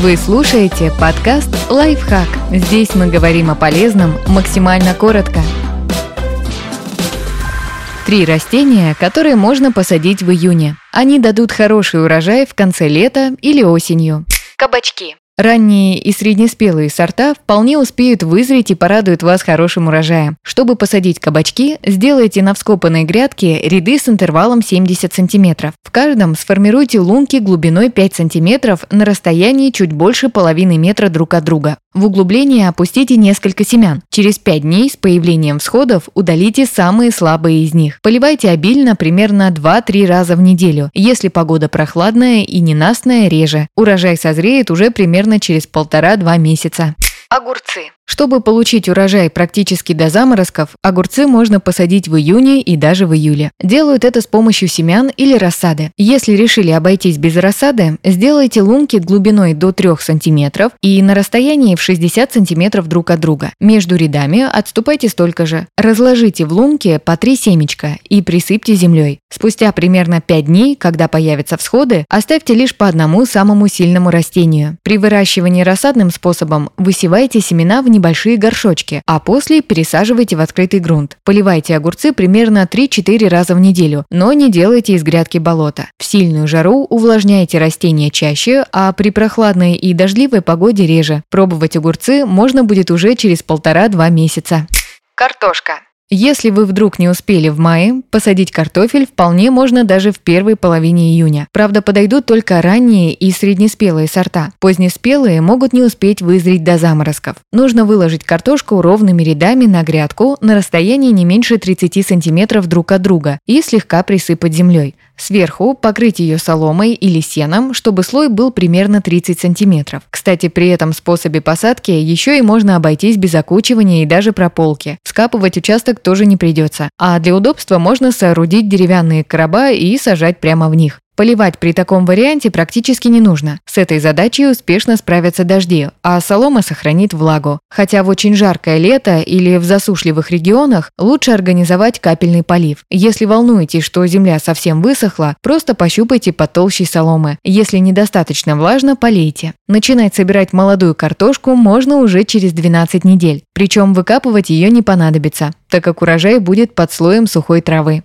Вы слушаете подкаст «Лайфхак». Здесь мы говорим о полезном максимально коротко. Три растения, которые можно посадить в июне. Они дадут хороший урожай в конце лета или осенью. Кабачки. Ранние и среднеспелые сорта вполне успеют вызреть и порадуют вас хорошим урожаем. Чтобы посадить кабачки, сделайте на вскопанной грядке ряды с интервалом 70 см. В каждом сформируйте лунки глубиной 5 см на расстоянии чуть больше половины метра друг от друга. В углубление опустите несколько семян. Через 5 дней с появлением всходов удалите самые слабые из них. Поливайте обильно примерно 2-3 раза в неделю. Если погода прохладная и ненастная, реже. Урожай созреет уже примерно через полтора-два месяца. Огурцы. Чтобы получить урожай практически до заморозков, огурцы можно посадить в июне и даже в июле. Делают это с помощью семян или рассады. Если решили обойтись без рассады, сделайте лунки глубиной до 3 см и на расстоянии в 60 см друг от друга. Между рядами отступайте столько же. Разложите в лунке по 3 семечка и присыпьте землей. Спустя примерно 5 дней, когда появятся всходы, оставьте лишь по одному самому сильному растению. При выращивании рассадным способом высевайте семена в небольшие горшочки, а после пересаживайте в открытый грунт. Поливайте огурцы примерно 3-4 раза в неделю, но не делайте из грядки болота. В сильную жару увлажняйте растения чаще, а при прохладной и дождливой погоде реже. Пробовать огурцы можно будет уже через полтора-два месяца. Картошка. Если вы вдруг не успели в мае, посадить картофель вполне можно даже в первой половине июня. Правда, подойдут только ранние и среднеспелые сорта. Позднеспелые могут не успеть вызреть до заморозков. Нужно выложить картошку ровными рядами на грядку на расстоянии не меньше 30 см друг от друга и слегка присыпать землей. Сверху покрыть ее соломой или сеном, чтобы слой был примерно 30 см. Кстати, при этом способе посадки еще и можно обойтись без окучивания и даже прополки. Скапывать участок тоже не придется. А для удобства можно соорудить деревянные короба и сажать прямо в них. Поливать при таком варианте практически не нужно. С этой задачей успешно справятся дожди, а солома сохранит влагу. Хотя в очень жаркое лето или в засушливых регионах лучше организовать капельный полив. Если волнуетесь, что земля совсем высохла, просто пощупайте под толщей соломы. Если недостаточно влажно, полейте. Начинать собирать молодую картошку можно уже через 12 недель. Причем выкапывать ее не понадобится, так как урожай будет под слоем сухой травы.